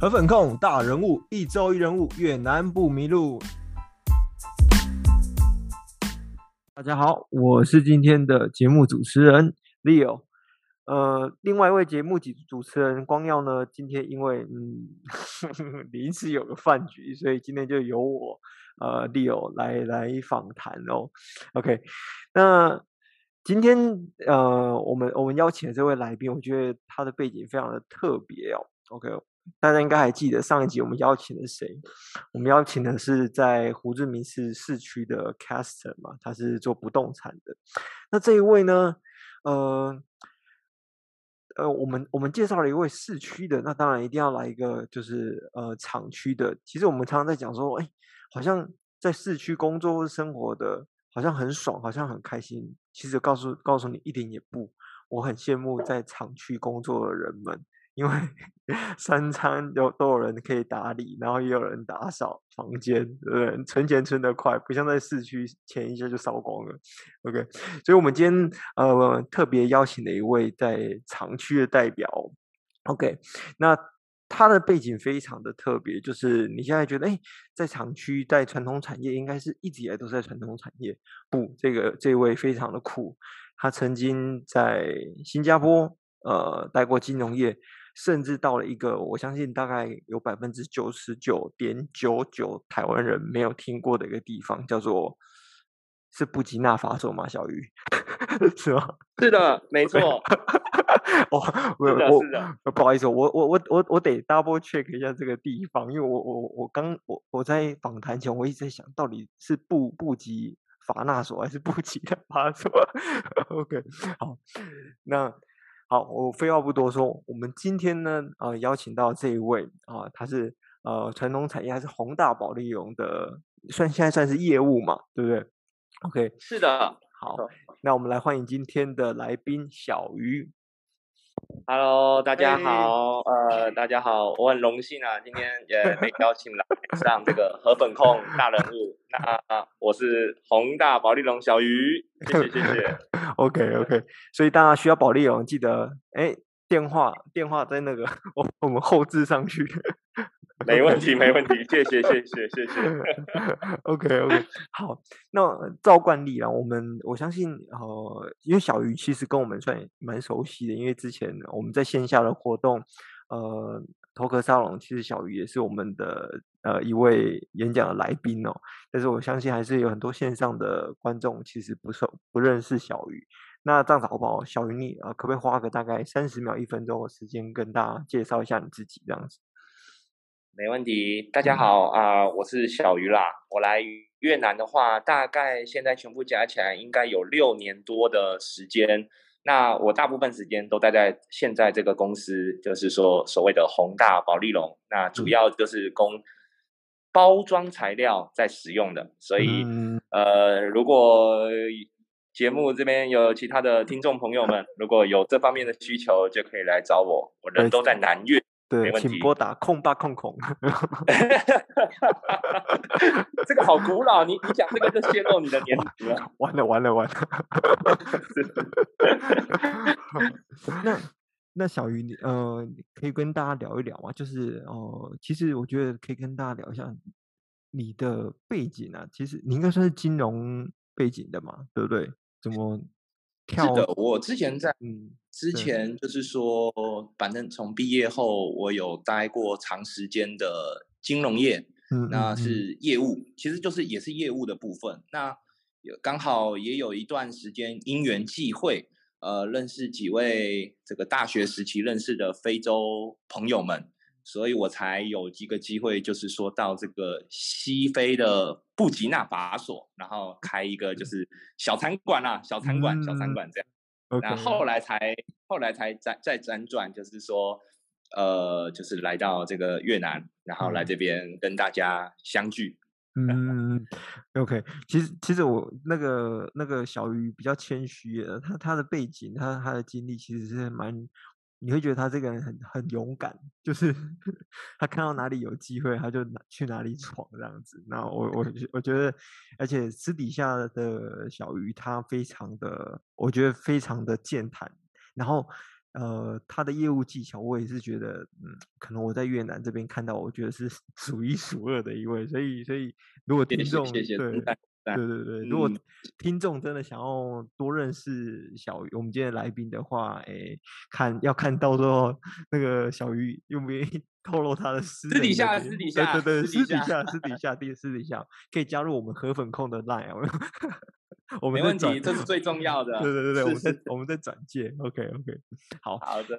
河粉控大人物，一周一人物，越南不迷路。大家好，我是今天的节目主持人 Leo。呃，另外一位节目主主持人光耀呢，今天因为嗯 临时有个饭局，所以今天就由我呃 Leo 来来访谈哦。OK，那今天呃我们我们邀请的这位来宾，我觉得他的背景非常的特别哦。OK。大家应该还记得上一集我们邀请了谁？我们邀请的是在胡志明市市区的 Caster 嘛，他是做不动产的。那这一位呢，呃，呃，我们我们介绍了一位市区的，那当然一定要来一个就是呃厂区的。其实我们常常在讲说，哎，好像在市区工作或生活的，好像很爽，好像很开心。其实告诉告诉你一点也不，我很羡慕在厂区工作的人们。因为 三餐有都有人可以打理，然后也有人打扫房间，对不对？存钱存得快，不像在市区，钱一下就烧光了。OK，所以我们今天呃特别邀请了一位在厂区的代表。OK，那他的背景非常的特别，就是你现在觉得哎，在厂区在传统产业应该是一直以来都在传统产业，不，这个这位非常的酷，他曾经在新加坡呃待过金融业。甚至到了一个，我相信大概有百分之九十九点九九台湾人没有听过的一个地方，叫做是布吉纳法索吗？小鱼是吗？是的，没错。哦，我我不好意思，我我我我我得 double check 一下这个地方，因为我我我刚我我在访谈前我一直在想到底是布布吉法纳索还是布吉纳法索？OK，好，那。好，我废话不多说，我们今天呢，呃，邀请到这一位啊、呃，他是呃传统产业还是宏大保利龙的，算现在算是业务嘛，对不对？OK，是的。好，那我们来欢迎今天的来宾小鱼。Hello，大家好，呃，大家好，我很荣幸啊，今天也被邀请来上这个河粉控大人物。那我是宏大保利龙小鱼，谢谢谢谢。OK OK，所以大家需要保利龙，记得哎，电话电话在那个 我我们后置上去。没问题，没问题，谢谢，谢谢，谢谢。OK，OK，好。那照惯例啊，我们我相信，呃，因为小鱼其实跟我们算蛮熟悉的，因为之前我们在线下的活动，呃，头壳沙龙，其实小鱼也是我们的呃一位演讲的来宾哦。但是我相信还是有很多线上的观众其实不熟不认识小鱼。那这样子好不好？小鱼你呃，可不可以花个大概三十秒、一分钟的时间跟大家介绍一下你自己，这样子？没问题，大家好啊、呃，我是小鱼啦。我来越南的话，大概现在全部加起来应该有六年多的时间。那我大部分时间都待在现在这个公司，就是说所谓的宏大保利龙。那主要就是供包装材料在使用的。所以，呃，如果节目这边有其他的听众朋友们，如果有这方面的需求，就可以来找我。我人都在南岳。对，请拨打空八空空。这个好古老，你你讲这个就泄露你的年龄了。完了完了完了。那那小鱼，呃，可以跟大家聊一聊吗？就是哦、呃，其实我觉得可以跟大家聊一下你的背景啊。其实你应该算是金融背景的嘛，对不对？怎么？是的，我之前在嗯，之前就是说，反正从毕业后，我有待过长时间的金融业，嗯，那是业务，其实就是也是业务的部分。那刚好也有一段时间因缘际会，呃，认识几位这个大学时期认识的非洲朋友们。所以我才有几个机会，就是说到这个西非的布吉纳法索，然后开一个就是小餐馆啦，小餐馆，小餐馆这样。那、嗯、后来才后来才再再辗转，就是说，呃，就是来到这个越南，然后来这边跟大家相聚。嗯，OK，其实其实我那个那个小鱼比较谦虚的，他他的背景，他他的经历其实是蛮。你会觉得他这个人很很勇敢，就是 他看到哪里有机会，他就去哪里闯这样子。那我我我觉得，而且私底下的小鱼他非常的，我觉得非常的健谈。然后呃，他的业务技巧，我也是觉得，嗯，可能我在越南这边看到，我觉得是 数一数二的一位。所以，所以如果听众对对对对，如果听众真的想要多认识小鱼，我们今天的来宾的话，哎，看要看到时候那个小鱼愿不愿意透露他的私私底下私底下对对对私底下私底下第私底下可以加入我们河粉控的 line。我们没问题，这是最重要的。对对对对，我们在我们在转介，OK OK，好好的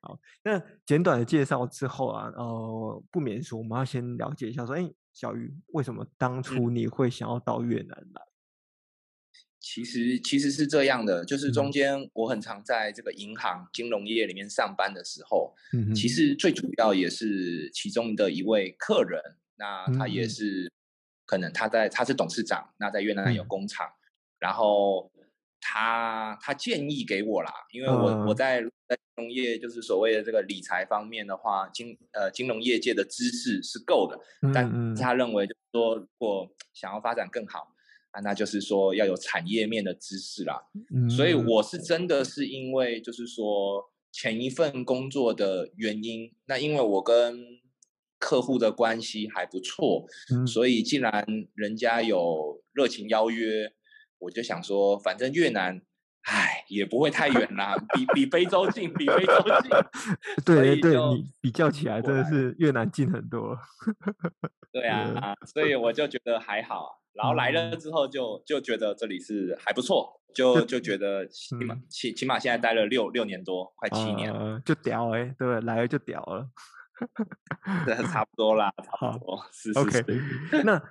好。那简短的介绍之后啊，呃，不免说，我们要先了解一下，说，哎，小鱼，为什么当初你会想要到越南来？其实其实是这样的，就是中间我很常在这个银行金融业里面上班的时候，嗯，其实最主要也是其中的一位客人，那他也是可能他在他是董事长，那在越南有工厂。嗯然后他他建议给我啦，因为我、嗯、我在在金融业就是所谓的这个理财方面的话，金呃金融业界的知识是够的，嗯、但是他认为就是说如果想要发展更好啊，那就是说要有产业面的知识啦。嗯、所以我是真的是因为就是说前一份工作的原因，那因为我跟客户的关系还不错，嗯、所以既然人家有热情邀约。我就想说，反正越南，唉，也不会太远啦，比比非洲近，比非洲近。对对，你比较起来，真的是越南近很多。对啊，所 以我就觉得还好。然后来了之后就，就就觉得这里是还不错，就就觉得起码起起码现在待了六六年多，快七年了，就屌哎、欸，对，来了就屌了。差不多啦，差不多。是是是。那。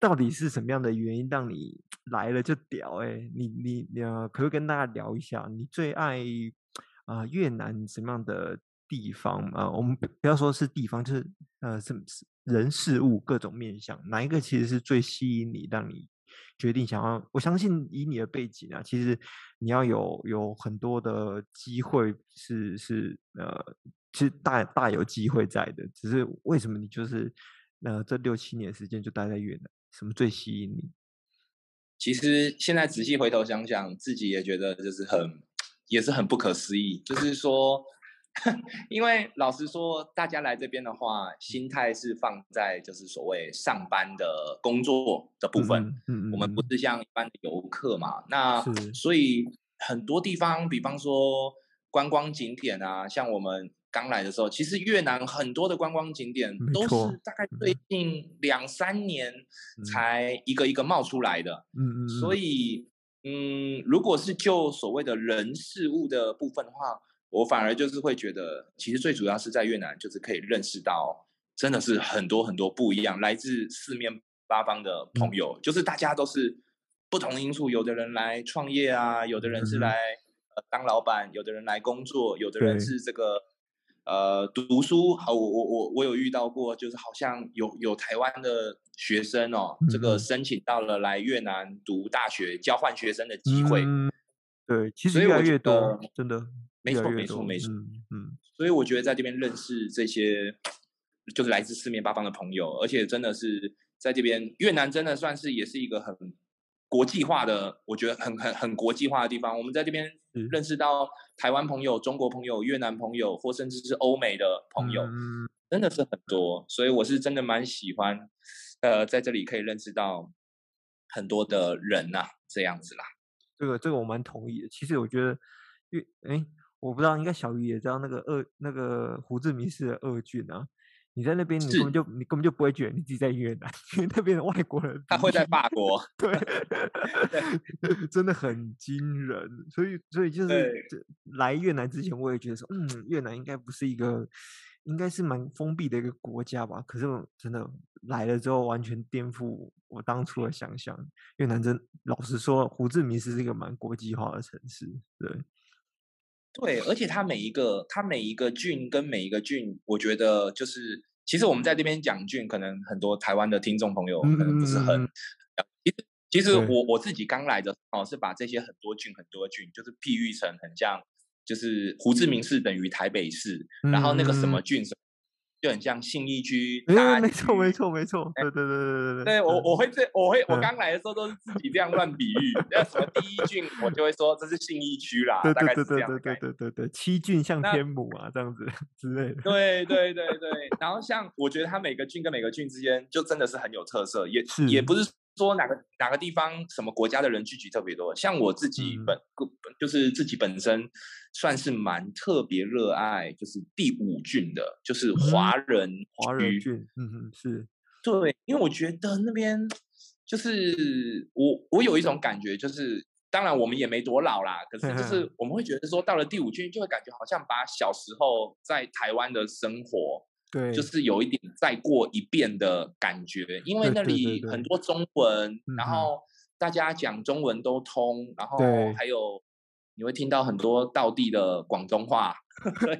到底是什么样的原因让你来了就屌哎、欸？你你你可不可以跟大家聊一下，你最爱啊、越南什么样的地方啊、我们不要说是地方，就是呃什么人事物各种面向，哪一个其实是最吸引你，让你决定想要？我相信以你的背景啊，其实你要有有很多的机会是是呃，其实大大有机会在的，只是为什么你就是呃这六七年时间就待在越南？什么最吸引你？其实现在仔细回头想想，自己也觉得就是很，也是很不可思议。就是说，因为老实说，大家来这边的话，心态是放在就是所谓上班的工作的部分。嗯嗯，我们不是像一般的游客嘛。那所以很多地方，比方说观光景点啊，像我们。刚来的时候，其实越南很多的观光景点都是大概最近两三年才一个一个冒出来的。嗯嗯。所以，嗯，如果是就所谓的人事物的部分的话，我反而就是会觉得，其实最主要是在越南，就是可以认识到真的是很多很多不一样，来自四面八方的朋友，就是大家都是不同因素，有的人来创业啊，有的人是来呃当老板，有的人来工作，有的人是这个。呃，读书好，我我我我有遇到过，就是好像有有台湾的学生哦，嗯、这个申请到了来越南读大学交换学生的机会。嗯、对，其实越来越多，真的，没错没错没错。嗯，所以我觉得在这边认识这些，就是来自四面八方的朋友，而且真的是在这边越南真的算是也是一个很。国际化的，我觉得很很很国际化的地方。我们在这边认识到台湾朋友、中国朋友、越南朋友，或甚至是欧美的朋友，嗯、真的是很多。所以我是真的蛮喜欢，呃，在这里可以认识到很多的人呐、啊，这样子啦。这个这个我蛮同意的。其实我觉得越哎，我不知道，应该小鱼也知道那个鄂那个胡志明市的鄂郡啊。你在那边，你根本就你根本就不会觉得你自己在越南，因为那边的外国人他会在法国，对，真的很惊人。所以，所以就是来越南之前，我也觉得说，嗯，越南应该不是一个，应该是蛮封闭的一个国家吧。可是，真的来了之后，完全颠覆我当初的想象。越南真，老实说，胡志明市是一个蛮国际化的城市，对。对，而且它每一个，它每一个郡跟每一个郡，我觉得就是，其实我们在这边讲俊，可能很多台湾的听众朋友可能不是很，嗯、其实其实我我自己刚来的时候是把这些很多郡很多郡，就是譬喻成很像，就是胡志明市等于台北市，嗯、然后那个什么郡什么，就很像信义区。哎，没错，没错，没错。对对对对对对。对我我会这我会我刚来的时候都是自己这样乱比喻，那什么第一郡，我就会说这是信义区啦，大概是这样。对对对对对，七郡像天母啊这样子 之类的。对对对对，然后像我觉得它每个郡跟每个郡之间就真的是很有特色，也也不是。说哪个哪个地方什么国家的人聚集特别多，像我自己本、嗯、就是自己本身算是蛮特别热爱，就是第五郡的，就是华人、嗯、华人郡，嗯嗯是，对，因为我觉得那边就是我我有一种感觉，就是当然我们也没多老啦，可是就是 我们会觉得说到了第五郡，就会感觉好像把小时候在台湾的生活。对，就是有一点再过一遍的感觉，因为那里很多中文，对对对对，然后大家讲中文都通，嗯、然后还有你会听到很多道地的广东话，对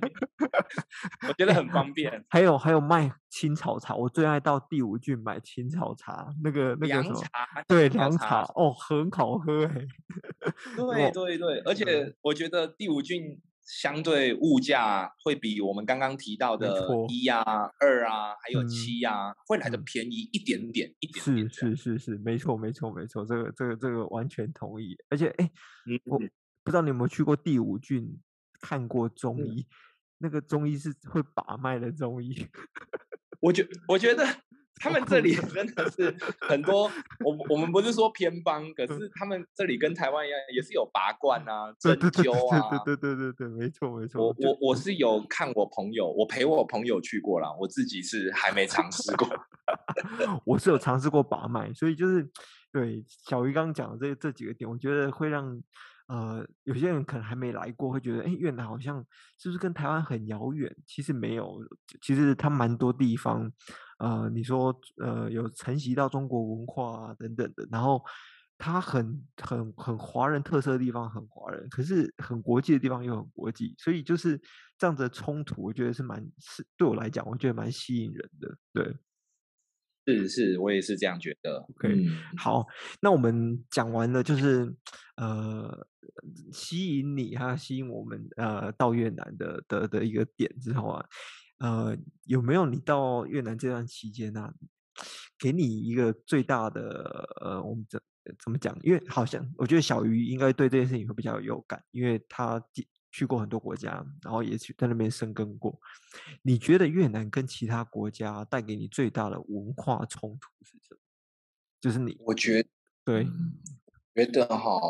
我觉得很方便。还有还有卖青草茶，我最爱到第五郡买青草茶，那个那个什么凉茶，对凉茶哦，很好喝哎。对对对，而且我觉得第五郡。相对物价会比我们刚刚提到的一啊、二啊，还有七啊，会来的便宜一点点，一点点。是是是是，没错没错没错，这个这个这个完全同意。而且哎，我不知道你有没有去过第五郡看过中医，那个中医是会把脉的中医。我觉我觉得。他们这里 真的是很多，我我们不是说偏方，可是他们这里跟台湾一样，也是有拔罐啊、针灸啊。对对对对对，没错没错。我我我是有看我朋友，我陪我朋友去过了，我自己是还没尝试过。我是有尝试过把脉，所以就是对小鱼刚刚讲的这这几个点，我觉得会让呃有些人可能还没来过，会觉得哎越南好像是不是跟台湾很遥远？其实没有，其实它蛮多地方。呃，你说呃，有承袭到中国文化啊等等的，然后它很很很华人特色的地方很华人，可是很国际的地方又很国际，所以就是这样子的冲突，我觉得是蛮是对我来讲，我觉得蛮吸引人的。对，是是，我也是这样觉得。OK，嗯，好，那我们讲完了，就是呃，吸引你还有吸引我们呃到越南的的的一个点之后啊。呃，有没有你到越南这段期间呢、啊，给你一个最大的呃，我们怎怎么讲？因为好像我觉得小鱼应该对这件事情会比较有感，因为他去过很多国家，然后也去在那边生根过。你觉得越南跟其他国家带给你最大的文化冲突是什么？就是你，我觉得对，觉得哈，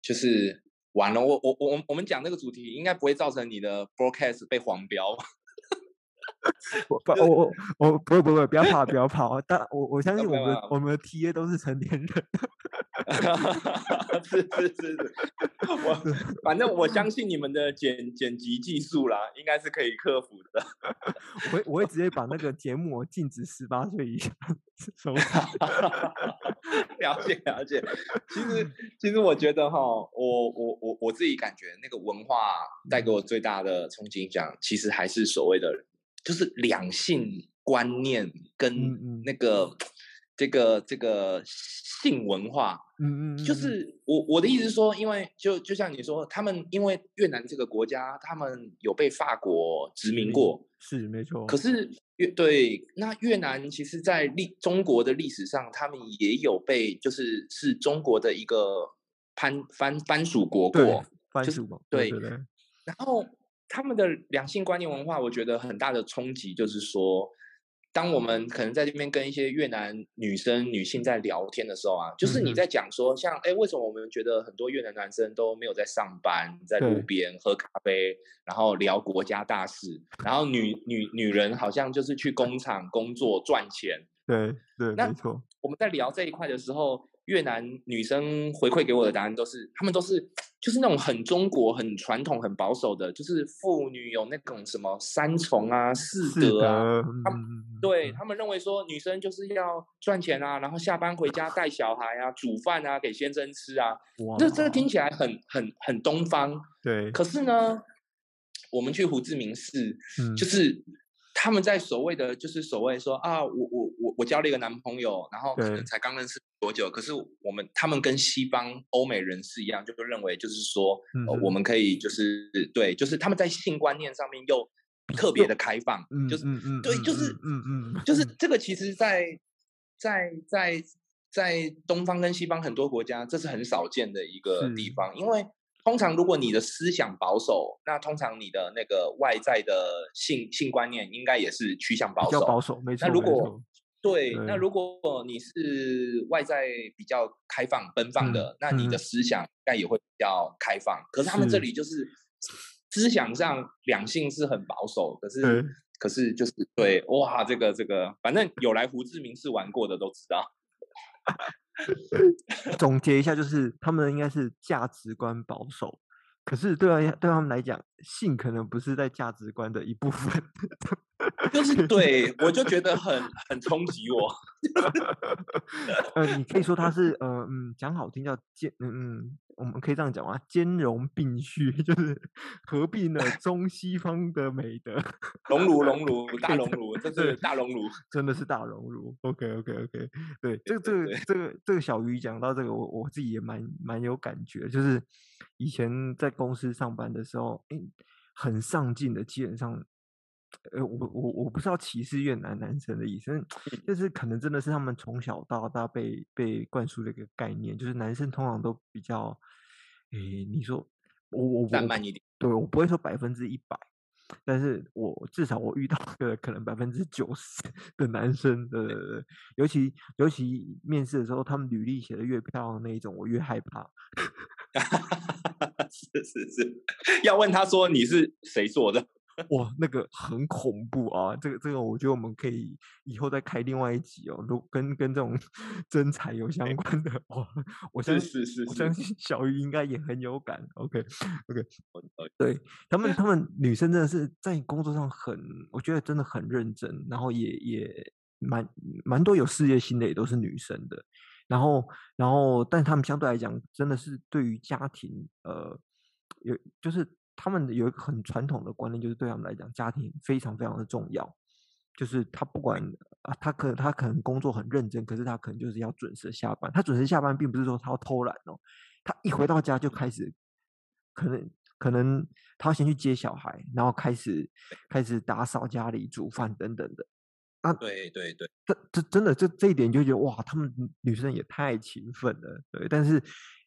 就是完了。我我我我们讲那个主题应该不会造成你的 broadcast 被黄标。我不，我我我不会不会，不要怕不要怕，但我我相信我们我们的 T A 都是成年人，是是是是，我反正我相信你们的剪剪辑技术啦，应该是可以克服的。我会我会直接把那个节目禁止十八岁以下收看。了解了解，其实其实我觉得哈，我我我我自己感觉那个文化带给我最大的冲击，讲其实还是所谓的。就是两性观念跟那个、嗯嗯、这个这个性文化，嗯嗯，就是我我的意思是说，因为就就像你说，他们因为越南这个国家，他们有被法国殖民过，是没错。可是越对那越南，其实，在历中国的历史上，他们也有被就是是中国的一个藩藩藩属国过，藩属国，对对对，然后。他们的两性观念文化，我觉得很大的冲击就是说，当我们可能在这边跟一些越南女生、女性在聊天的时候啊，就是你在讲说，像哎，为什么我们觉得很多越南男生都没有在上班，在路边喝咖啡，然后聊国家大事，然后女女女人好像就是去工厂工作赚钱。对对，没错。我们在聊这一块的时候。越南女生回馈给我的答案都是，她们都是就是那种很中国、很传统、很保守的，就是妇女有那种什么三从啊、四德啊。他们对他们认为说，女生就是要赚钱啊，然后下班回家带小孩啊、煮饭啊给先生吃啊。这这个听起来很很很东方。对。可是呢，我们去胡志明市，就是。他们在所谓的就是所谓说啊，我我我我交了一个男朋友，然后可能才刚认识多久，可是我们他们跟西方欧美人士一样，就认为就是说，呃，我们可以就是对，就是他们在性观念上面又特别的开放，就是嗯嗯，对，就是嗯嗯，就是这个其实在在在在东方跟西方很多国家，这是很少见的一个地方，因为通常如果你的思想保守，那通常你的那个外在的性性观念应该也是趋向保守，保守，没错。那如果对，那如果你是外在比较开放奔放的，那你的思想应该也会比较开放。可是他们这里就是。思想上两性是很保守，可是、嗯、可是就是对哇，这个这个，反正有来胡志明市玩过的都知道。总结一下，就是他们应该是价值观保守。可是对，对他们来讲，性可能不是在价值观的一部分。就是对，我就觉得很很冲击我。呃，你可以说他是呃嗯，讲好听叫兼嗯嗯，我们可以这样讲吗？兼容并蓄，就是合并了中西方的美德。熔炉，熔炉，大熔炉，这是大熔炉，真的是大熔炉。OK OK OK，对，这个这个这个这个小鱼讲到这个，我我自己也蛮蛮有感觉，就是。以前在公司上班的时候，欸、很上进的，基本上，呃，我我我不知道歧视越南男生的意思，就是可能真的是他们从小到大被被灌输的一个概念，就是男生通常都比较，诶、欸，你说我我我，浪漫一点，对，我不会说百分之一百。但是我至少我遇到个可能百分之九十的男生的，尤其尤其面试的时候，他们履历写的越漂亮的那一种，我越害怕。是是是，要问他说你是谁做的？哇，那个很恐怖啊！这个这个，我觉得我们可以以后再开另外一集哦。如跟跟这种 真才有相关的，哇，我相信是是是，我相信小鱼应该也很有感。OK OK，对他们他们女生真的是在工作上很，我觉得真的很认真，然后也也蛮蛮多有事业心的，也都是女生的。然后然后，但他们相对来讲，真的是对于家庭，呃，有就是。他们有一个很传统的观念，就是对他们来讲，家庭非常非常的重要。就是他不管啊，他可他可能工作很认真，可是他可能就是要准时下班。他准时下班，并不是说他要偷懒哦，他一回到家就开始，可能可能他要先去接小孩，然后开始开始打扫家里、煮饭等等的。啊，对对对，这这真的这这一点就觉得哇，他们女生也太勤奋了。对，但是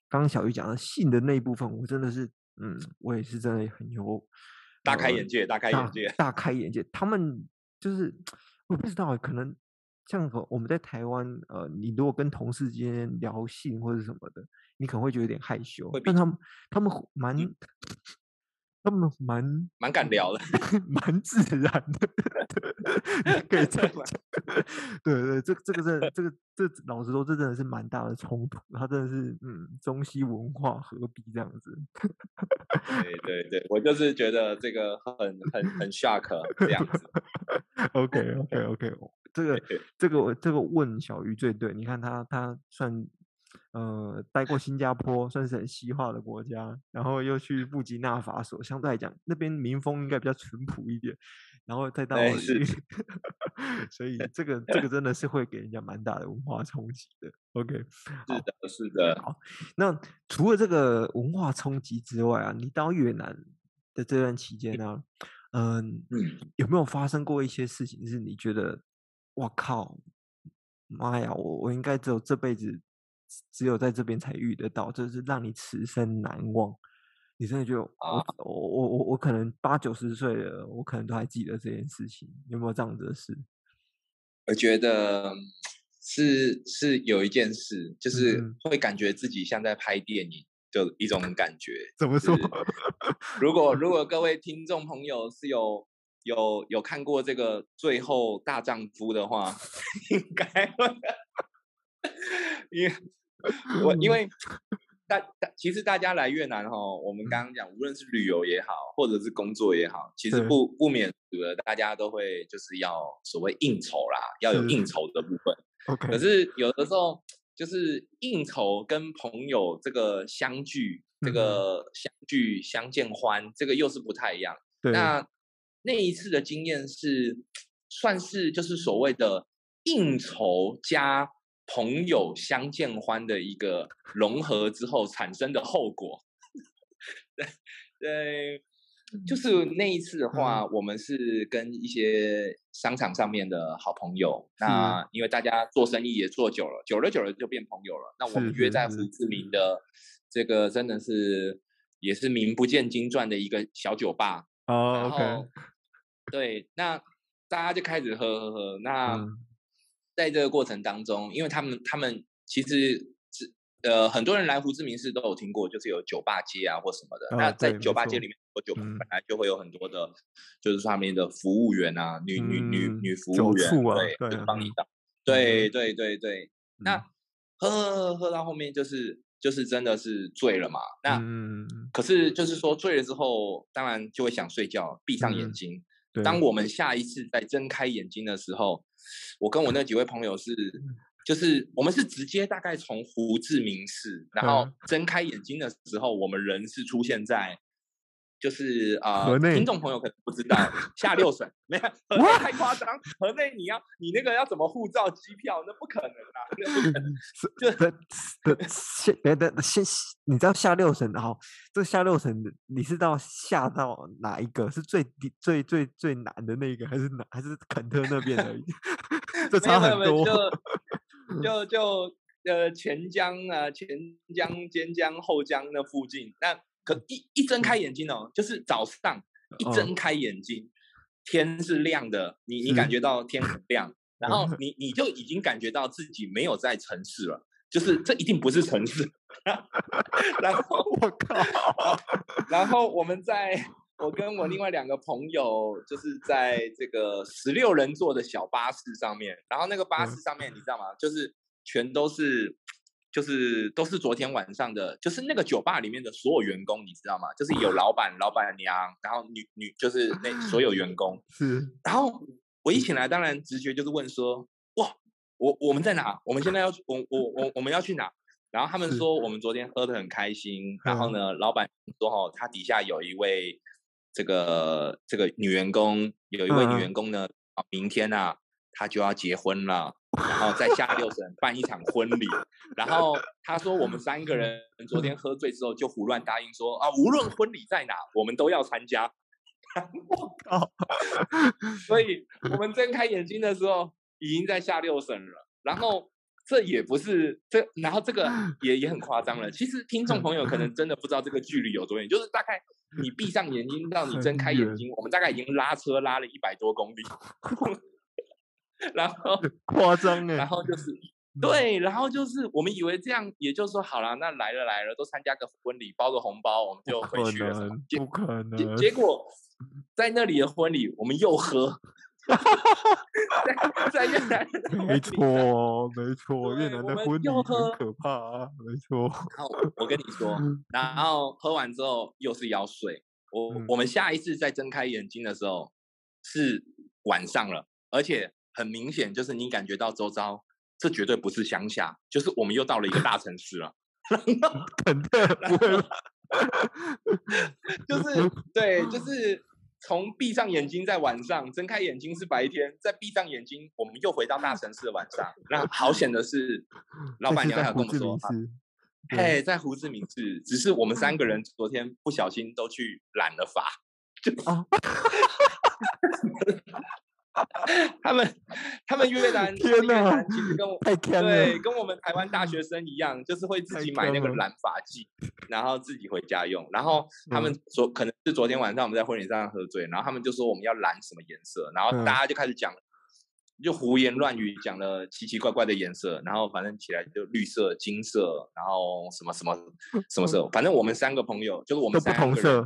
刚刚小鱼讲的性的那一部分，我真的是。嗯，我也是真的很有大开眼界，大开眼界，大开眼界。他们就是我不知道，可能像我们在台湾，呃，你如果跟同事之间聊性或者什么的，你可能会觉得有点害羞。但他们他们蛮。他们蛮蛮敢聊的，蛮自然的，可以这样讲。对对，这这个是这个这老实说，这真的是蛮大的冲突。他真的是嗯，中西文化合璧这样子。对对对，我就是觉得这个很很很 shock 这样子。OK OK OK，这个这个这个问小鱼最对，你看他他算。呃，待过新加坡，算是很西化的国家，然后又去布吉纳法索，相对来讲，那边民风应该比较淳朴一点，然后再到，所以这个 这个真的是会给人家蛮大的文化冲击的。OK，是的，是的。好，那除了这个文化冲击之外啊，你到越南的这段期间呢，嗯，有没有发生过一些事情，是你觉得，我靠，妈呀，我我应该只有这辈子。只有在这边才遇得到，就是让你此生难忘。你真的觉得我、啊、我我我我可能八九十岁了，我可能都还记得这件事情。有没有这样子的事？我觉得是是有一件事，就是会感觉自己像在拍电影的一种感觉。怎么说？如果如果各位听众朋友是有有有看过这个《最后大丈夫》的话，应该会。因为 我因为大大其实大家来越南哈，我们刚刚讲，无论是旅游也好，或者是工作也好，其实不不免俗的，大家都会就是要所谓应酬啦，要有应酬的部分。OK，可是有的时候就是应酬跟朋友这个相聚，这个相聚相见欢，这个又是不太一样。那那一次的经验是算是就是所谓的应酬加。朋友相见欢的一个融合之后产生的后果，对对，就是那一次的话，嗯、我们是跟一些商场上面的好朋友。是那因为大家做生意也做久了，久了久了就变朋友了。那我们约在胡志明的这个真的是也是名不见经传的一个小酒吧。哦，然后 okay. 对，那大家就开始喝喝喝。那、嗯、在这个过程当中，因为他们他们其实是。呃，很多人来胡志明市都有听过，就是有酒吧街啊或什么的。哦、那在酒吧街里面，喝酒本来就会有很多的，嗯、就是上面的服务员啊，女女女女服务员，啊、对，对，帮你倒。对对对对，那喝喝喝喝到后面，就是就是真的是醉了嘛。那、嗯、可是就是说醉了之后，当然就会想睡觉，闭上眼睛。嗯、当我们下一次再睁开眼睛的时候，我跟我那几位朋友是。就是我们是直接大概从胡志明市，然后睁开眼睛的时候，我们人是出现在，就是啊，呃、内听众朋友可能不知道，下六省没有，河内太夸张，河内你要你那个要怎么护照、机票，那不可能啊，那不可能。就的的先的先，你知道下六省，然后这下六省，你是到下到哪一个？是最低最最最难的那个，还是哪？还是肯特那边而已？这差很多。就就呃前江啊前江尖江后江那附近，那可一一睁开眼睛哦，就是早上一睁开眼睛，哦、天是亮的，你你感觉。到天很亮，然后 你你就已经感觉到自己没有在城市了，就是这一定不是城市。然后 我靠，然后我们在我跟我另外两个朋友，就是在这个十六人座的小巴士上面，然后那个巴士上面你知道吗？就是全都是，就是都是昨天晚上的，就是那个酒吧里面的所有员工，你知道吗？就是有老板、老板娘，然后女女就是那所有员工。是。然后我一醒来，当然直觉就是问说：哇，我我们在哪？我们现在要我我我我们要去哪？然后他们说我们昨天喝的很开心。然后呢，老板说哦，他底下有一位。这个这个女员工有一位女员工呢，啊，明天啊，她就要结婚了，然后在下六省办一场婚礼。然后他说，我们三个人昨天喝醉之后就胡乱答应说啊，无论婚礼在哪，我们都要参加。我靠！所以我们睁开眼睛的时候，已经在下六省了。然后这也不是这，然后这个也也很夸张了。其实听众朋友可能真的不知道这个距离有多远，就是大概。你闭上眼睛到你睁开眼睛，我们大概已经拉车拉了一百多公里，然后夸张哎，然后 就是对，然后就是我们以为这样，也就是说好了，那来了来了，都参加个婚礼，包个红包，我们就回去了。不可能，结果在那里的婚礼，我们又喝。在越南，没错，没错，越南的婚礼很可怕啊，没错。然后我跟你说，然后喝完之后又是要睡。我我们下一次再睁开眼睛的时候是晚上了，而且很明显就是你感觉到周遭，这绝对不是乡下，就是我们又到了一个大城市了。肯定不会，就 是对，就是。从闭上眼睛在晚上，睁开眼睛是白天，再闭上眼睛，我们又回到大城市的晚上。那好险的是，老板娘还跟我们说，嘿，在胡志明市，只是我们三个人昨天不小心都去染了发。他们他们越南，越南其实跟我对跟我们台湾大学生一样，就是会自己买那个染发剂，然后自己回家用。然后他们昨可能是昨天晚上我们在婚礼上喝醉，然后他们就说我们要染什么颜色，然后大家就开始讲，就胡言乱语讲了奇奇怪怪的颜色，然后反正起来就绿色、金色，然后什么什么什么 色，反正我们三个朋友就是我们三个人。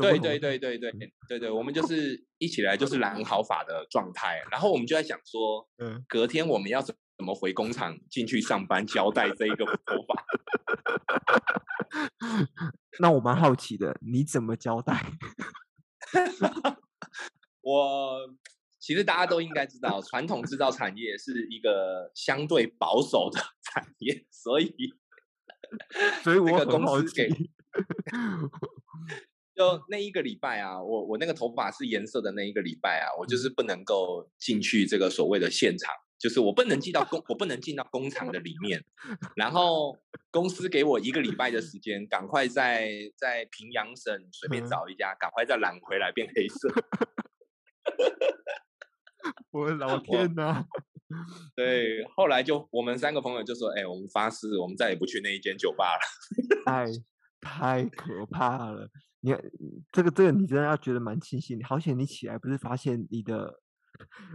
对对对对对对对，我们就是一起来就是染好法的状态，然后我们就在想说，嗯，隔天我们要怎么回工厂进去上班交代这一个头发？那我蛮好奇的，你怎么交代？我其实大家都应该知道，传统制造产业是一个相对保守的产业，所以所以我很好奇。就那一个礼拜啊，我我那个头发是颜色的那一个礼拜啊，我就是不能够进去这个所谓的现场，就是我不能进到工，我不能进到工厂的里面。然后公司给我一个礼拜的时间，赶快在在平阳省随便找一家，赶快再染回来变黑色。我的老 天呐！对，后来就我们三个朋友就说：“哎、欸，我们发誓，我们再也不去那一间酒吧了。”太太可怕了！你这个这个，你真的要觉得蛮庆幸。好险你起来不是发现你的。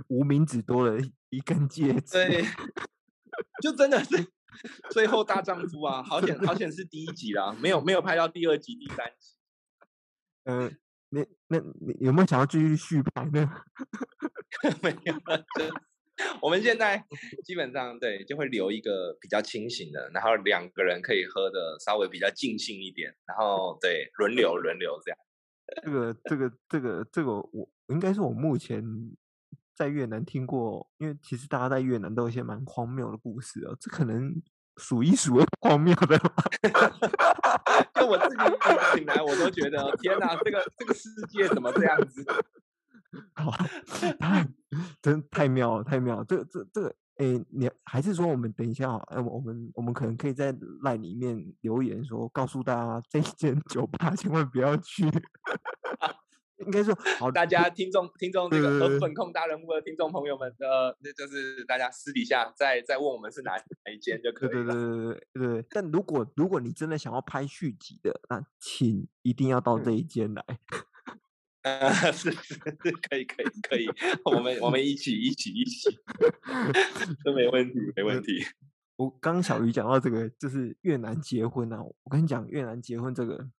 无名指多了一根戒指，对，就真的是最后大丈夫啊！好险，好 险是第一集啦，没有没有拍到第二集、第三集。嗯、呃，那那你有没有想要继续续拍呢？没有，我们现在基本上对就会留一个比较清醒的，然后两个人可以喝的稍微比较尽兴一点，然后对轮流轮流这样。这个这个这个这个我应该是我目前。在越南听过，因为其实大家在越南都有一些蛮荒谬的故事哦，这可能数一数二荒谬的吧。就我自己醒来，我都觉得天哪，这个这个世界怎么这样子？好，太 真太妙了，太妙了。这这这个，哎，你还是说我们等一下，哎，我们我们可能可以在 LINE 里面留言说，告诉大家这一间 酒吧千万不要去。应该说，好，大家听众听众这个和粉控大人物的听众朋友们的，那就是大家私底下再再问我们是哪哪一间就可以了。对对对对对。但如果如果你真的想要拍续集的，那请一定要到这一间来。呃，是是是，可以可以可以，我们我们一起一起一起，都没问题没问题。我刚小鱼讲到这个，就是越南结婚啊，我跟你讲越南结婚这个。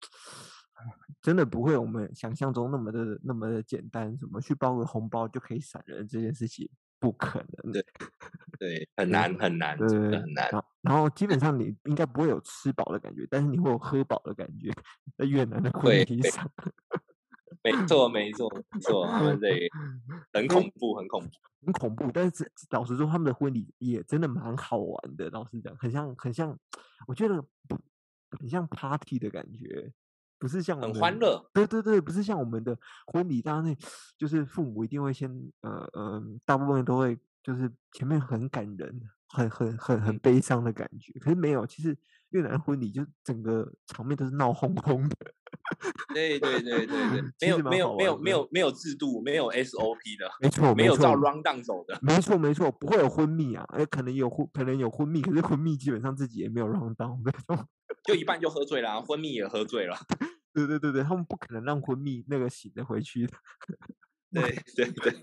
真的不会我们想象中那么的那么的简单，什么去包个红包就可以闪人这件事情不可能的，对，很难很难，对很难。然后基本上你应该不会有吃饱的感觉，但是你会有喝饱的感觉，在越南的婚礼上。没错没错没错，他们这 很恐怖很恐怖很恐怖，但是老实说他们的婚礼也真的蛮好玩的，老实讲，很像很像，我觉得很像 party 的感觉。不是像很欢乐，对对对，不是像我们的婚礼，当然就是父母一定会先，呃呃，大部分都会就是前面很感人，很很很很悲伤的感觉。可是没有，其实越南婚礼就整个场面都是闹哄哄的。对对对对对，没有没有没有没有没有制度，没有 SOP 的，没错，没有照 rundown 走的，没错没错，不会有婚蜜啊，哎，可能有婚可能有婚蜜，可是婚蜜基本上自己也没有 rundown 那种。就一半就喝醉了，啊，婚蜜也喝醉了。对对对对，他们不可能让婚蜜那个醒着回去的。对对对对，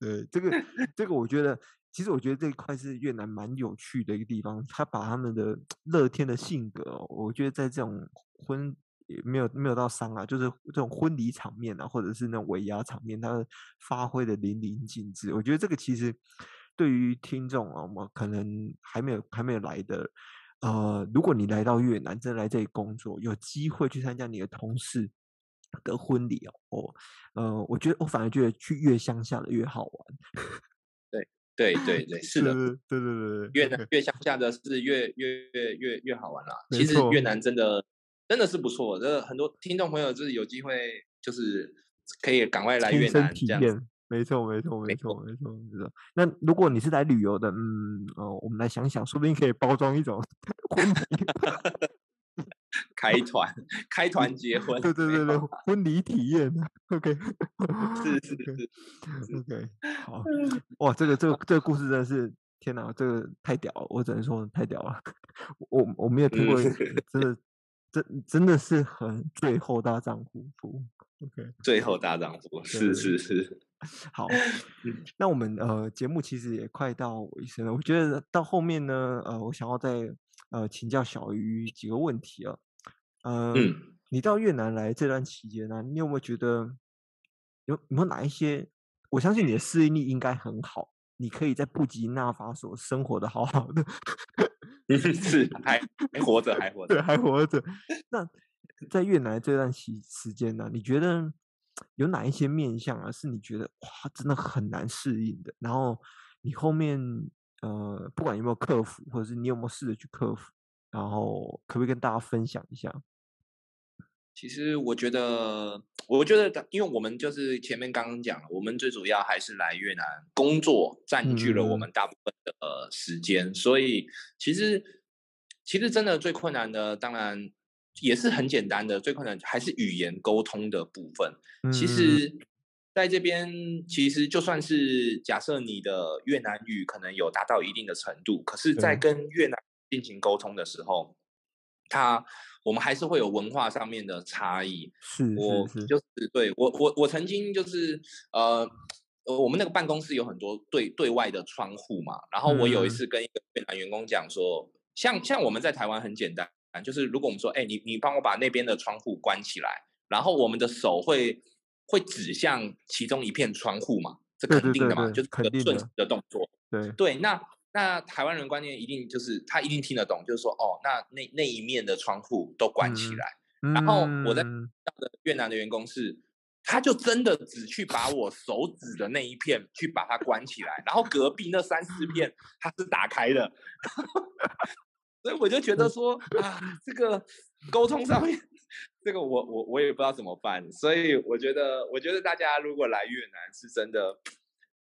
对，这个这个，我觉得其实我觉得这一块是越南蛮有趣的一个地方。他把他们的乐天的性格，我觉得在这种婚也没有没有到伤啊，就是这种婚礼场面啊，或者是那种尾牙场面，他发挥的淋漓尽致。我觉得这个其实对于听众啊，我们可能还没有还没有来的。呃，如果你来到越南，真的来这里工作，有机会去参加你的同事的婚礼哦，呃，我觉得我反而觉得去越乡下的越好玩。对对 对对，是的，对对对对，越南越乡下的是越越越越越好玩啦。其实越南真的真的是不错，这很多听众朋友就是有机会，就是可以赶快来越南体验。没错，没错，没错，没错，没错。那如果你是来旅游的，嗯，哦，我们来想想，说不定可以包装一种 婚礼，开团，开团结婚，对对对对，婚礼体验，OK，是是是，OK，好，哇，这个这个这个故事真的是，天哪，这个太屌了，我只能说太屌了，我我没有听过，真的，真真的是很最后大丈夫，OK，最后大丈夫，是是是。好，那我们呃节目其实也快到尾声了。我觉得到后面呢，呃，我想要再呃请教小鱼几个问题啊。呃、嗯，你到越南来这段期间呢、啊，你有没有觉得有有没有哪一些？我相信你的适应力应该很好，你可以在布吉纳法索生活的好好的。是还还活着，还活着，对，还活着。那在越南这段期时间呢、啊，你觉得？有哪一些面相啊，是你觉得哇，真的很难适应的？然后你后面呃，不管有没有克服，或者是你有没有试着去克服，然后可不可以跟大家分享一下？其实我觉得我觉得，因为我们就是前面刚刚讲了，我们最主要还是来越南工作，占据了我们。大部分的时间，嗯、所以其实其实真的最困难的，当然也是很简单的，最困难还是语言沟通的部分。嗯、其实在这边，其实就算是假设你的越南语可能有达到一定的程度，可是，在跟越南进行沟通的时候，他。我们还是会有文化上面的差异。是，是，是，我就是对我我我曾经就是呃呃，我们那个办公室有很多对对外的窗户嘛。然后我有一次跟一个越南员工讲说，嗯、像像我们在台湾很简单，就是如果我们说，哎，你你帮我把那边的窗户关起来，然后我们的手会会指向其中一片窗户嘛，这肯定的嘛，对对对对，就是一个顺时的动作。对对，那。那台湾人观念一定就是他一定听得懂，就是说哦，那那那一面的窗户都关起来。嗯、然后我在越南的员工是，他就真的只去把我手指的那一片去把它关起来，然后隔壁那三四片 它是打开的。所以我就觉得说啊，这个沟通上面，这个我我我也不知道怎么办。所以我觉得，我觉得大家如果来越南是真的。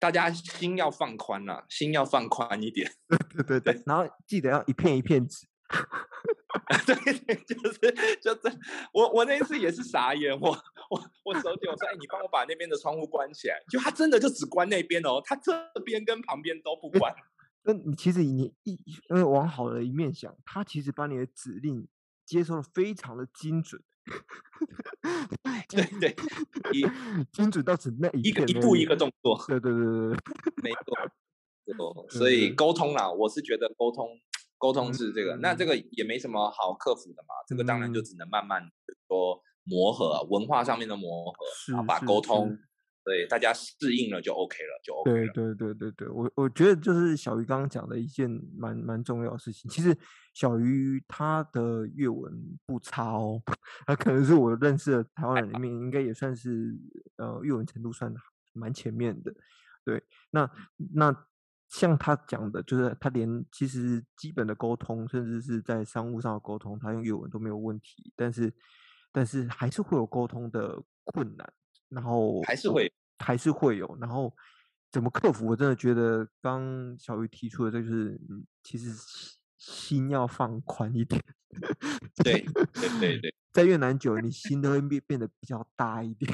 大家心要放宽了，心要放宽一点。对对对，然后记得要一片一片纸。对 对，就是就是，我我那一次也是傻眼，我我我手机我说，哎，你帮我把那边的窗户关起来，就他真的就只关那边哦，他这边跟旁边都不关。那你其实你一因为往好的一面想，他其实把你的指令接收的非常的精准。对对，一 精准到只那一一个一步一个动作。对对对 对对，没错。所以沟通啦，我是觉得沟通沟通是这个，那这个也没什么好克服的嘛。这个当然就只能慢慢说磨合，文化上面的磨合，然后把沟通。对，大家适应了就 OK 了，就 OK 了。对对对对对，我我觉得就是小鱼刚刚讲的一件蛮蛮重要的事情。其实小鱼他的粤文不差哦，他可能是我认识的台湾人里面应该也算是呃粤文程度算蛮前面的。对，那那像他讲的，就是他连其实基本的沟通，甚至是在商务上的沟通，他用粤文都没有问题，但是但是还是会有沟通的困难，然后还是会。还是会有，然后怎么克服？我真的觉得刚小鱼提出的，这就是其实心要放宽一点。对对对 对，在越南久了，你心都会变变得比较大一点。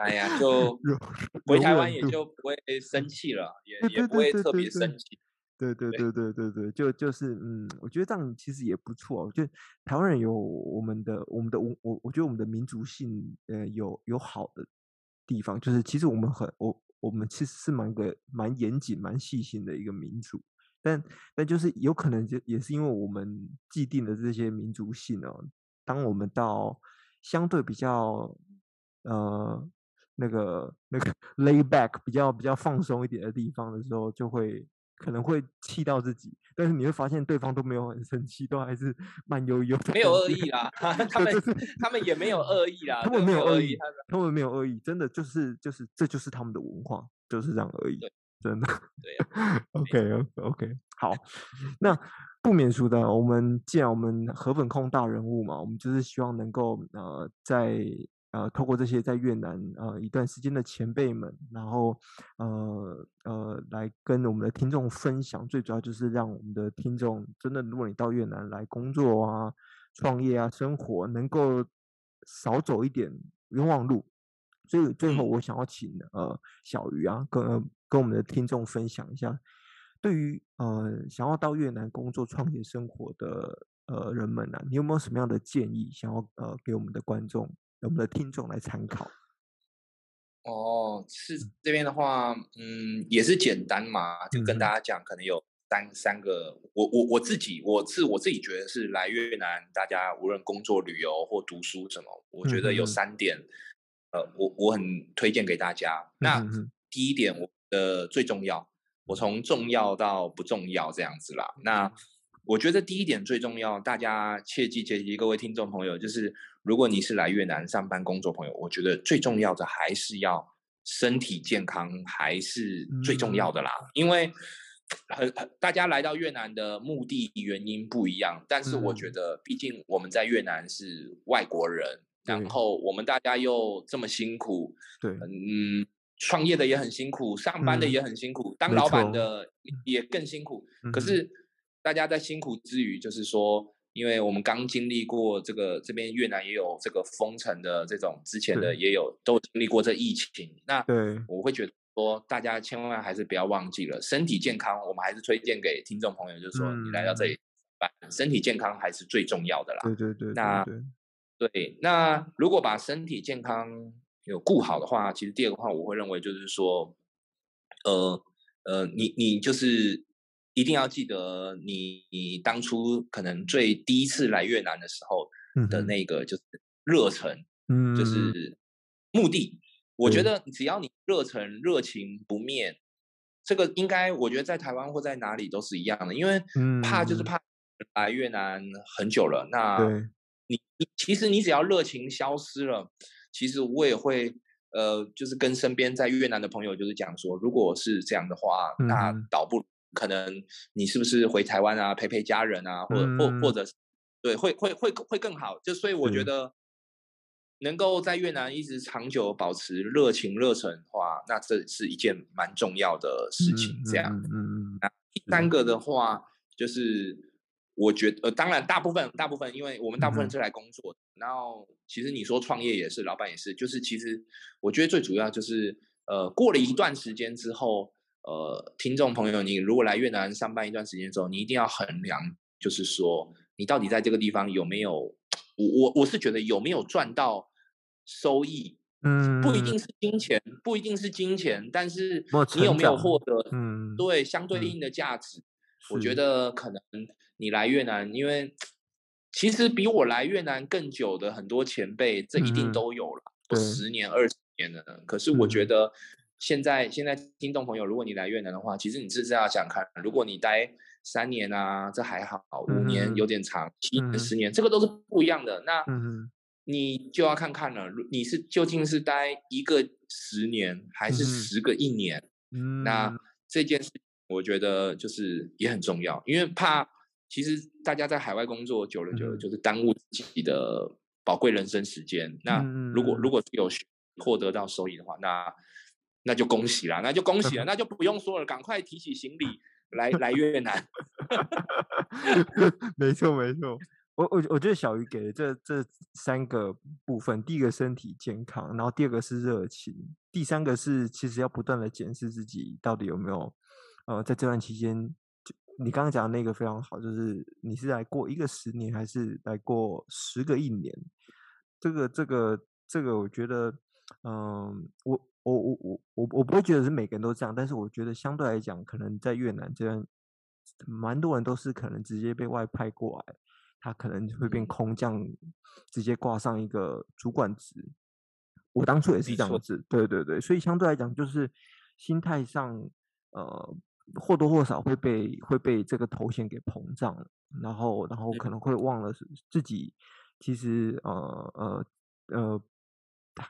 哎呀，就 回台湾也就不会生气了，也也不会特别生气。对对对对对对，就就是嗯，我觉得这样其实也不错。我觉得台湾人有我们的我们的我我我觉得我们的民族性，呃，有有好的。地方就是，其实我们很我我们其实是蛮个蛮严谨、蛮细心的一个民族，但但就是有可能就也是因为我们既定的这些民族性哦，当我们到相对比较呃那个那个 lay back 比较比较放松一点的地方的时候，就会。可能会气到自己，但是你会发现对方都没有很生气，都还是慢悠悠的。没有恶意啦，他们他们也没有恶意啦，他们没有恶意，他们没有恶意，真的就是就是这就是他们的文化，就是这样而已，真的。对，OK OK，好，那不免俗的，我们既然我们河粉控大人物嘛，我们就是希望能够呃在。呃，透过这些在越南呃一段时间的前辈们，然后呃呃来跟我们的听众分享，最主要就是让我们的听众真的，如果你到越南来工作啊、创业啊、生活，能够少走一点冤枉路。所以最后我想要请呃小鱼啊，跟跟我们的听众分享一下，对于呃想要到越南工作、创业、生活的呃人们啊，你有没有什么样的建议，想要呃给我们的观众？我们的听众来参考。哦，是这边的话，嗯，也是简单嘛，就跟大家讲，可能有三、嗯、三个。我我我自己，我是我自己觉得是来越南，大家无论工作、旅游或读书什么，我觉得有三点，嗯、呃，我我很推荐给大家。嗯、那第一点，我的最重要，我从重要到不重要这样子啦。那我觉得第一点最重要，大家切记切记，各位听众朋友，就是如果你是来越南上班工作朋友，我觉得最重要的还是要身体健康，还是最重要的啦。嗯、因为很很大家来到越南的目的原因不一样，但是我觉得毕竟我们在越南是外国人，然后我们大家又这么辛苦，对，嗯，创业的也很辛苦，上班的也很辛苦，嗯、当老板的。也更辛苦。可是大家在辛苦之余，就是说，因为我们刚经历过这个，这边越南也有这个封城的这种，之前的也有都经历过这疫情。那对，我会觉得说，大家千万还是不要忘记了身体健康，我们还是推荐给听众朋友，就是说你来到这里。身体健康还是最重要的啦。对对对，对，那对，那如果把身体健康有顾好的话，其实第二个话，我会认为就是说，呃呃，你你就是一定要记得你，你你当初可能最第一次来越南的时候的那个就是热忱，嗯，就是目的。我觉得只要你热忱热情不灭，这个应该我觉得在台湾或在哪里都是一样的，因为怕就是怕。来越南很久了，那你你其实你只要热情消失了，其实我也会呃，就是跟身边在越南的朋友就是讲说，如果是这样的话，嗯、那倒不可能你是不是回台湾啊，陪陪家人啊，或或或者对，会会会会更好。就所以我觉得能够在越南一直长久保持热情热忱的话，那这是一件蛮重要的事情。这样，嗯嗯。那第三个的话就是。我觉得，呃，当然，大部分，大部分，因为我们大部分是来工作然后，其实你说创业也是，老板也是，就是其实，我觉得最主要就是，呃，过了一段时间之后，呃，听众朋友，你如果来越南上班一段时间之后，你一定要衡量，就是说，你到底在这个地方有没有，我我我是觉得有没有赚到收益，嗯，不一定是金钱，不一定是金钱，但是你有没有获得，嗯，对，相对应的价值，嗯、我觉得可能。你来越南，因为其实比我来越南更久的很多前辈，这一定都有了，嗯、十年、二十年的。可是我觉得现在、嗯、现在听众朋友，如果你来越南的话，其实你是这样想看，如果你待三年啊，这还好；五年有点长，七年、十年，这个都是不一样的。那你就要看看了，你是究竟是待一个十年，还是十个一年？嗯，那这件事我觉得就是也很重要，因为怕。其实大家在海外工作久了，久了就是耽误自己的宝贵人生时间。那如果如果有获得到收益的话，那那就恭喜了，那就恭喜了，那就不用说了，赶快提起行李来来越南。没错没错，我我我觉得小鱼给的这这三个部分，第一个身体健康，然后第二个是热情，第三个是其实要不断的检视自己到底有没有呃在这段期间。就你刚刚讲的那个非常好，就是你是来过一个十年，还是来过十个一年？这个、这个、这个，我觉得，嗯，我、我、我、我、我，我不会觉得是每个人都这样，但是我觉得相对来讲，可能在越南这边，蛮多人都是可能直接被外派过来，他可能会变空降，直接挂上一个主管职。我当初也是这样子，对对对，所以相对来讲，就是心态上，呃。或多或少会被会被这个头衔给膨胀，然后然后可能会忘了自己其实呃呃呃，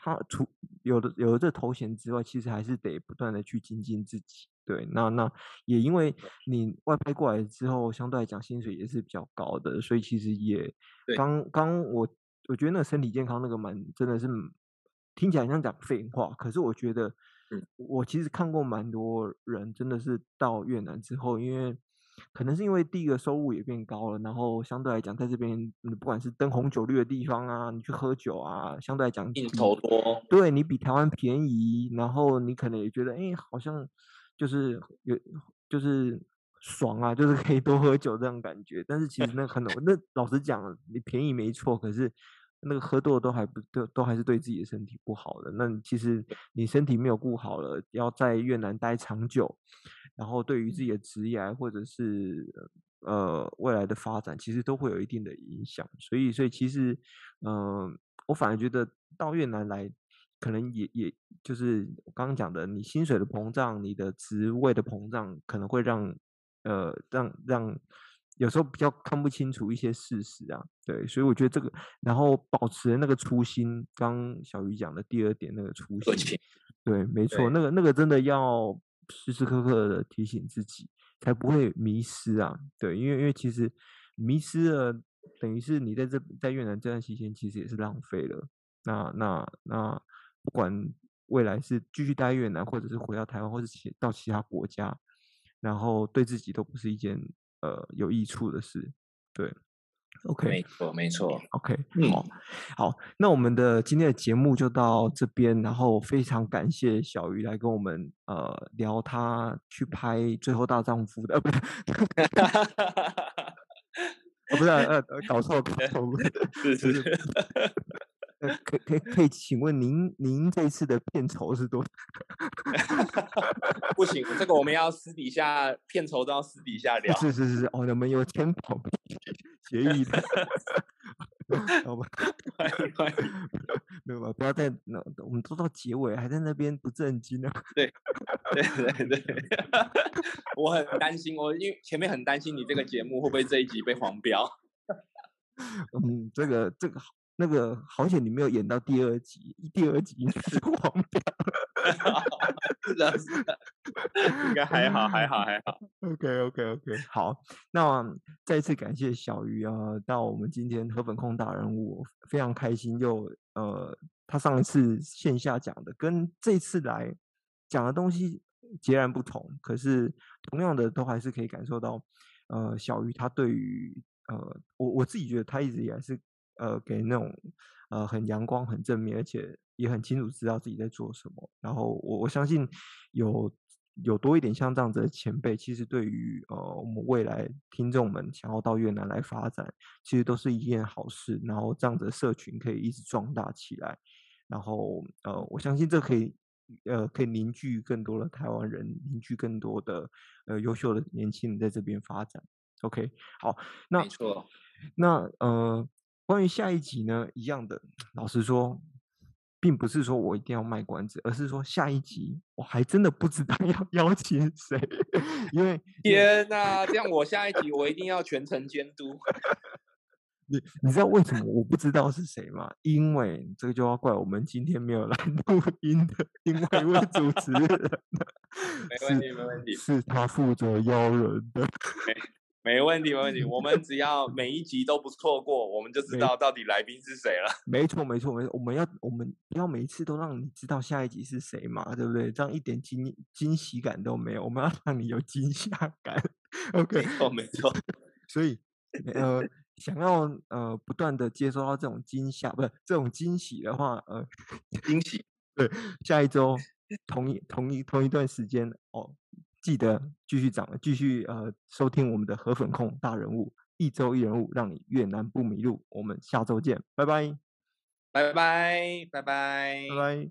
他除有的有了这头衔之外，其实还是得不断的去精进自己。对，那那也因为你外派过来之后，相对来讲薪水也是比较高的，所以其实也刚刚我我觉得那个身体健康那个蛮真的是听起来像讲废话，可是我觉得。嗯，我其实看过蛮多人，真的是到越南之后，因为可能是因为第一个收入也变高了，然后相对来讲，在这边你不管是灯红酒绿的地方啊，你去喝酒啊，相对来讲应酬多，对你比台湾便宜，然后你可能也觉得，哎，好像就是有就是爽啊，就是可以多喝酒这样感觉。但是其实那可能那老实讲，你便宜没错，可是。那个喝多了都还不都都还是对自己的身体不好的。那其实你身体没有顾好了，要在越南待长久，然后对于自己的职业或者是呃未来的发展，其实都会有一定的影响。所以，所以其实，嗯、呃，我反而觉得到越南来，可能也也就是我刚刚讲的，你薪水的膨胀，你的职位的膨胀，可能会让呃让让。有时候比较看不清楚一些事实啊，对，所以我觉得这个，然后保持那个初心，刚小鱼讲的第二点那个初心，对，没错，那个那个真的要时时刻刻的提醒自己，才不会迷失啊，对，因为因为其实迷失了，等于是你在这在越南这段期间，其实也是浪费了，那那那不管未来是继续待越南，或者是回到台湾，或者其到其他国家，然后对自己都不是一件呃有益处的事。对。，OK，没错没错，OK，好，好，那我们的今天的节目就到这边，然后非常感谢小鱼来跟我们呃聊他去拍《最后大丈夫》的，呃，不是。哦，不是，呃，搞错，搞错，是是是，呃，可可以可以，请问您您这次的片酬是多少？不行，这个我们要私底下片酬都要私底下聊。是是是是，哦，我们有签保协议的。好吧，欢迎欢迎，没有吧？不要再那，我们都到结尾还在那边不正经呢。对，对对对，我很担心，我因为前面很担心你这个节目会不会这一集被黄标。嗯，这个这个那个好险你没有演到第二集，第二集应该是黄标。是的，是的，应该还好，还好，还好。OK，OK，OK，好。那再次感谢小鱼啊，到我们今天河本控大人物，非常开心又。又呃，他上一次线下讲的跟这次来讲的东西截然不同，可是同样的都还是可以感受到，呃，小鱼他对于呃，我我自己觉得他一直以来是呃给那种呃很阳光、很正面，而且。也很清楚知道自己在做什么，然后我我相信有有多一点像这样子的前辈，其实对于呃我们未来听众们想要到越南来发展，其实都是一件好事。然后这样子的社群可以一直壮大起来，然后呃我相信这可以呃可以凝聚更多的台湾人，凝聚更多的呃优秀的年轻人在这边发展。OK，好，那没错，那呃关于下一集呢，一样的，老实说。并不是说我一定要卖关子，而是说下一集我还真的不知道 要邀请谁，因为天哪，这样我下一集我一定要全程监督。你你知道为什么我不知道是谁吗？因为这个就要怪我们今天没有来录音的另外一位主持人。没问题，没问题，是他负责邀人的。没问题，没问题。我们只要每一集都不错过，我们就知道到底来宾是谁了。没错，没错，没错。我们要，我们不要每一次都让你知道下一集是谁嘛，对不对？这样一点惊惊喜感都没有。我们要 让你有惊吓感。OK，没错，没错。所以，呃，想要呃不断的接收到这种惊吓，不是这种惊喜的话，呃，惊喜。对，下一周同一同一同一段时间哦。记得继续涨，继续呃收听我们的河粉控大人物，一周一人物，让你越南不迷路。我们下周见，拜拜，拜拜，拜拜，拜拜。